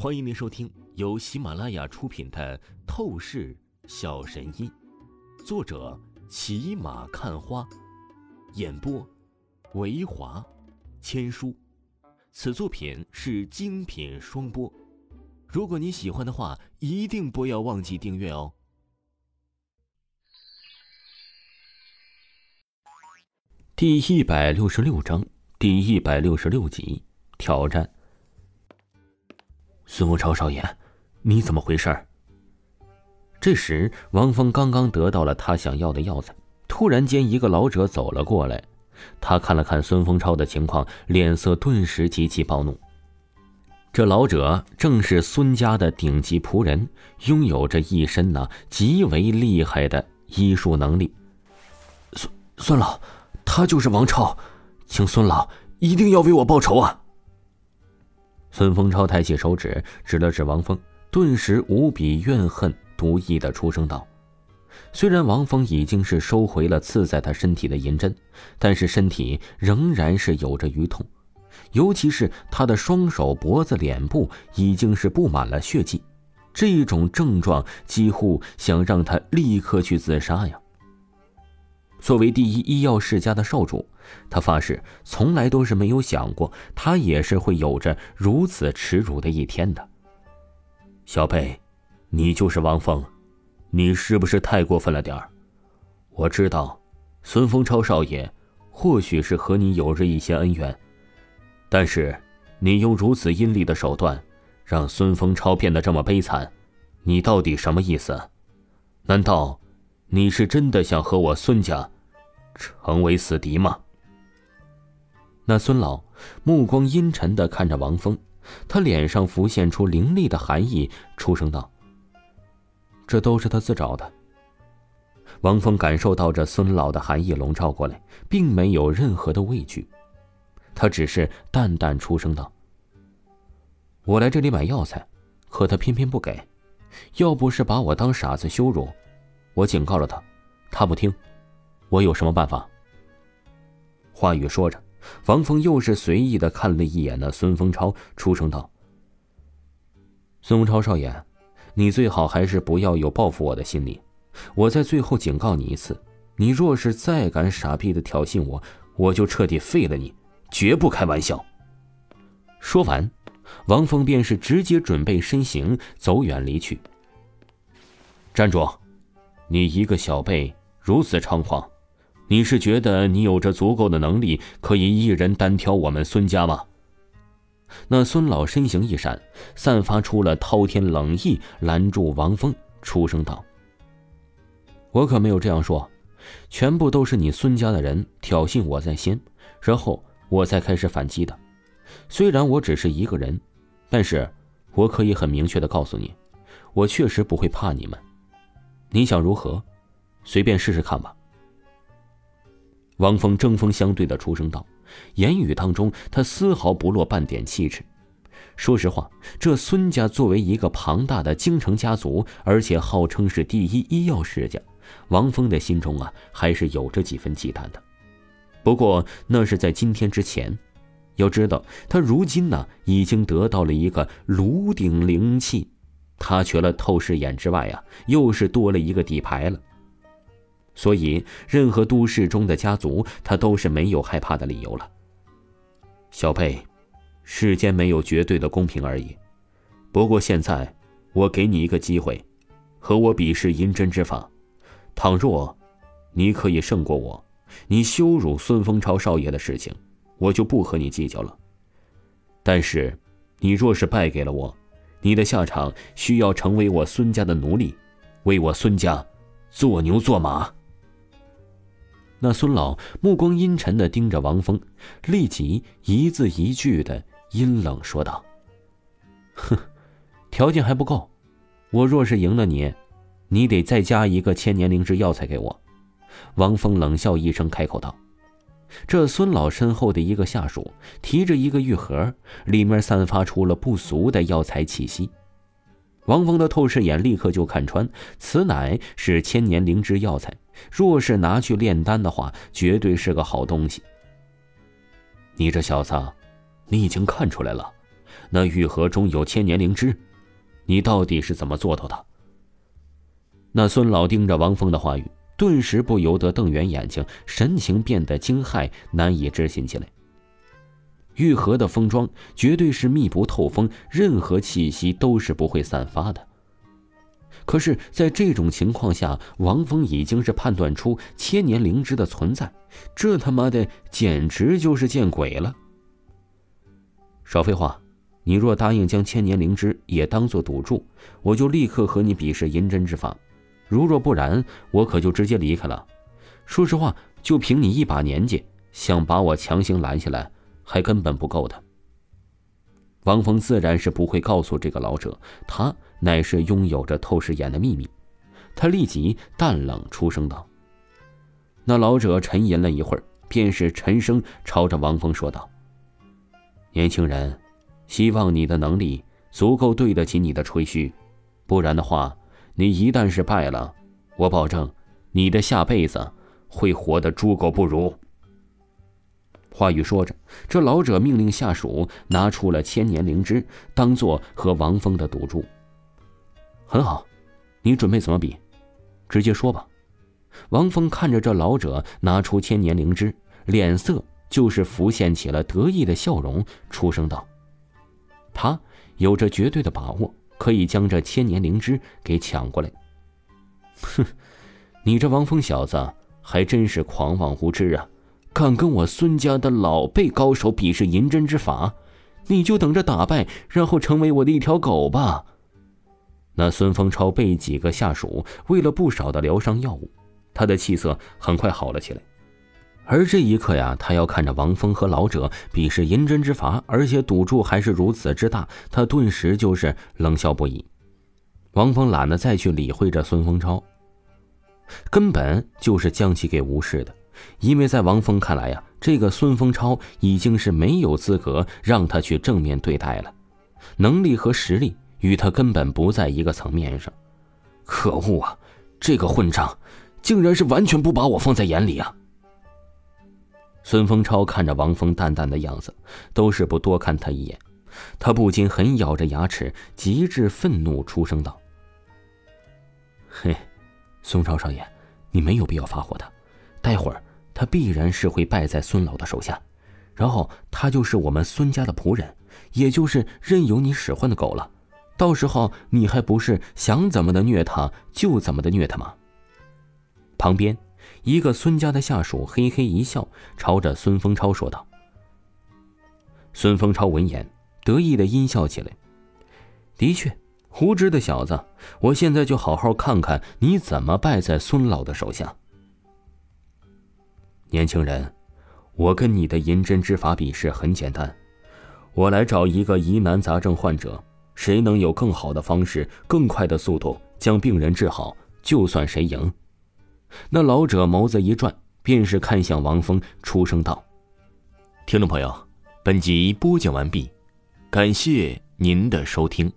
欢迎您收听由喜马拉雅出品的《透视小神医》，作者骑马看花，演播维华千书。此作品是精品双播。如果你喜欢的话，一定不要忘记订阅哦。第一百六十六章，第一百六十六集，挑战。孙武超少爷，你怎么回事？这时，王峰刚刚得到了他想要的药材，突然间，一个老者走了过来。他看了看孙峰超的情况，脸色顿时极其暴怒。这老者正是孙家的顶级仆人，拥有着一身那极为厉害的医术能力。孙孙老。他就是王超，请孙老一定要为我报仇啊！孙峰超抬起手指指了指王峰，顿时无比怨恨、毒意的出声道：“虽然王峰已经是收回了刺在他身体的银针，但是身体仍然是有着淤痛，尤其是他的双手、脖子、脸部已经是布满了血迹，这种症状几乎想让他立刻去自杀呀！”作为第一医药世家的少主，他发誓从来都是没有想过他也是会有着如此耻辱的一天的。小贝，你就是王峰，你是不是太过分了点儿？我知道，孙风超少爷或许是和你有着一些恩怨，但是你用如此阴厉的手段，让孙风超变得这么悲惨，你到底什么意思？难道？你是真的想和我孙家成为死敌吗？那孙老目光阴沉的看着王峰，他脸上浮现出凌厉的寒意，出声道：“这都是他自找的。”王峰感受到这孙老的寒意笼罩过来，并没有任何的畏惧，他只是淡淡出声道：“我来这里买药材，可他偏偏不给，要不是把我当傻子羞辱。”我警告了他，他不听，我有什么办法？话语说着，王峰又是随意的看了一眼那孙风超，出声道：“孙风超少爷，你最好还是不要有报复我的心理。我在最后警告你一次，你若是再敢傻逼的挑衅我，我就彻底废了你，绝不开玩笑。”说完，王峰便是直接准备身形走远离去。站住！你一个小辈如此猖狂，你是觉得你有着足够的能力可以一人单挑我们孙家吗？那孙老身形一闪，散发出了滔天冷意，拦住王峰，出声道：“我可没有这样说，全部都是你孙家的人挑衅我在先，然后我才开始反击的。虽然我只是一个人，但是我可以很明确的告诉你，我确实不会怕你们。”你想如何？随便试试看吧。王峰针锋相对的出声道，言语当中他丝毫不落半点气质。说实话，这孙家作为一个庞大的京城家族，而且号称是第一医药世家，王峰的心中啊还是有着几分忌惮的。不过那是在今天之前，要知道他如今呢已经得到了一个炉鼎灵气。他除了透视眼之外呀，又是多了一个底牌了。所以，任何都市中的家族，他都是没有害怕的理由了。小贝，世间没有绝对的公平而已。不过现在，我给你一个机会，和我比试银针之法。倘若你可以胜过我，你羞辱孙风超少爷的事情，我就不和你计较了。但是，你若是败给了我，你的下场需要成为我孙家的奴隶，为我孙家做牛做马。那孙老目光阴沉的盯着王峰，立即一字一句的阴冷说道：“哼，条件还不够，我若是赢了你，你得再加一个千年灵芝药材给我。”王峰冷笑一声，开口道。这孙老身后的一个下属提着一个玉盒，里面散发出了不俗的药材气息。王峰的透视眼立刻就看穿，此乃是千年灵芝药材。若是拿去炼丹的话，绝对是个好东西。你这小子，你已经看出来了，那玉盒中有千年灵芝，你到底是怎么做到的？那孙老盯着王峰的话语，顿时不由得瞪圆眼睛，神情变得惊骇、难以置信起来。玉盒的封装绝对是密不透风，任何气息都是不会散发的。可是，在这种情况下，王峰已经是判断出千年灵芝的存在，这他妈的简直就是见鬼了！少废话，你若答应将千年灵芝也当做赌注，我就立刻和你比试银针之法；如若不然，我可就直接离开了。说实话，就凭你一把年纪，想把我强行拦下来，还根本不够的。王峰自然是不会告诉这个老者，他乃是拥有着透视眼的秘密。他立即淡冷出声道：“那老者沉吟了一会儿，便是沉声朝着王峰说道：‘年轻人，希望你的能力足够对得起你的吹嘘，不然的话，你一旦是败了，我保证你的下辈子会活得猪狗不如。’”话语说着，这老者命令下属拿出了千年灵芝，当做和王峰的赌注。很好，你准备怎么比？直接说吧。王峰看着这老者拿出千年灵芝，脸色就是浮现起了得意的笑容，出声道：“他有着绝对的把握，可以将这千年灵芝给抢过来。”哼，你这王峰小子还真是狂妄无知啊！敢跟我孙家的老辈高手比试银针之法，你就等着打败，然后成为我的一条狗吧。那孙丰超被几个下属喂了不少的疗伤药物，他的气色很快好了起来。而这一刻呀，他要看着王峰和老者比试银针之法，而且赌注还是如此之大，他顿时就是冷笑不已。王峰懒得再去理会这孙丰超，根本就是将其给无视的。因为在王峰看来呀，这个孙丰超已经是没有资格让他去正面对待了，能力和实力与他根本不在一个层面上。可恶啊！这个混账，竟然是完全不把我放在眼里啊！孙丰超看着王峰淡淡的样子，都是不多看他一眼，他不禁狠咬着牙齿，极致愤怒，出声道：“嘿，孙超少爷，你没有必要发火的，待会儿。”他必然是会败在孙老的手下，然后他就是我们孙家的仆人，也就是任由你使唤的狗了。到时候你还不是想怎么的虐他就怎么的虐他吗？旁边一个孙家的下属嘿嘿一笑，朝着孙丰超说道。孙丰超闻言得意的阴笑起来。的确，胡知的小子，我现在就好好看看你怎么败在孙老的手下。年轻人，我跟你的银针之法比试很简单，我来找一个疑难杂症患者，谁能有更好的方式、更快的速度将病人治好，就算谁赢。那老者眸子一转，便是看向王峰，出声道：“听众朋友，本集播讲完毕，感谢您的收听。”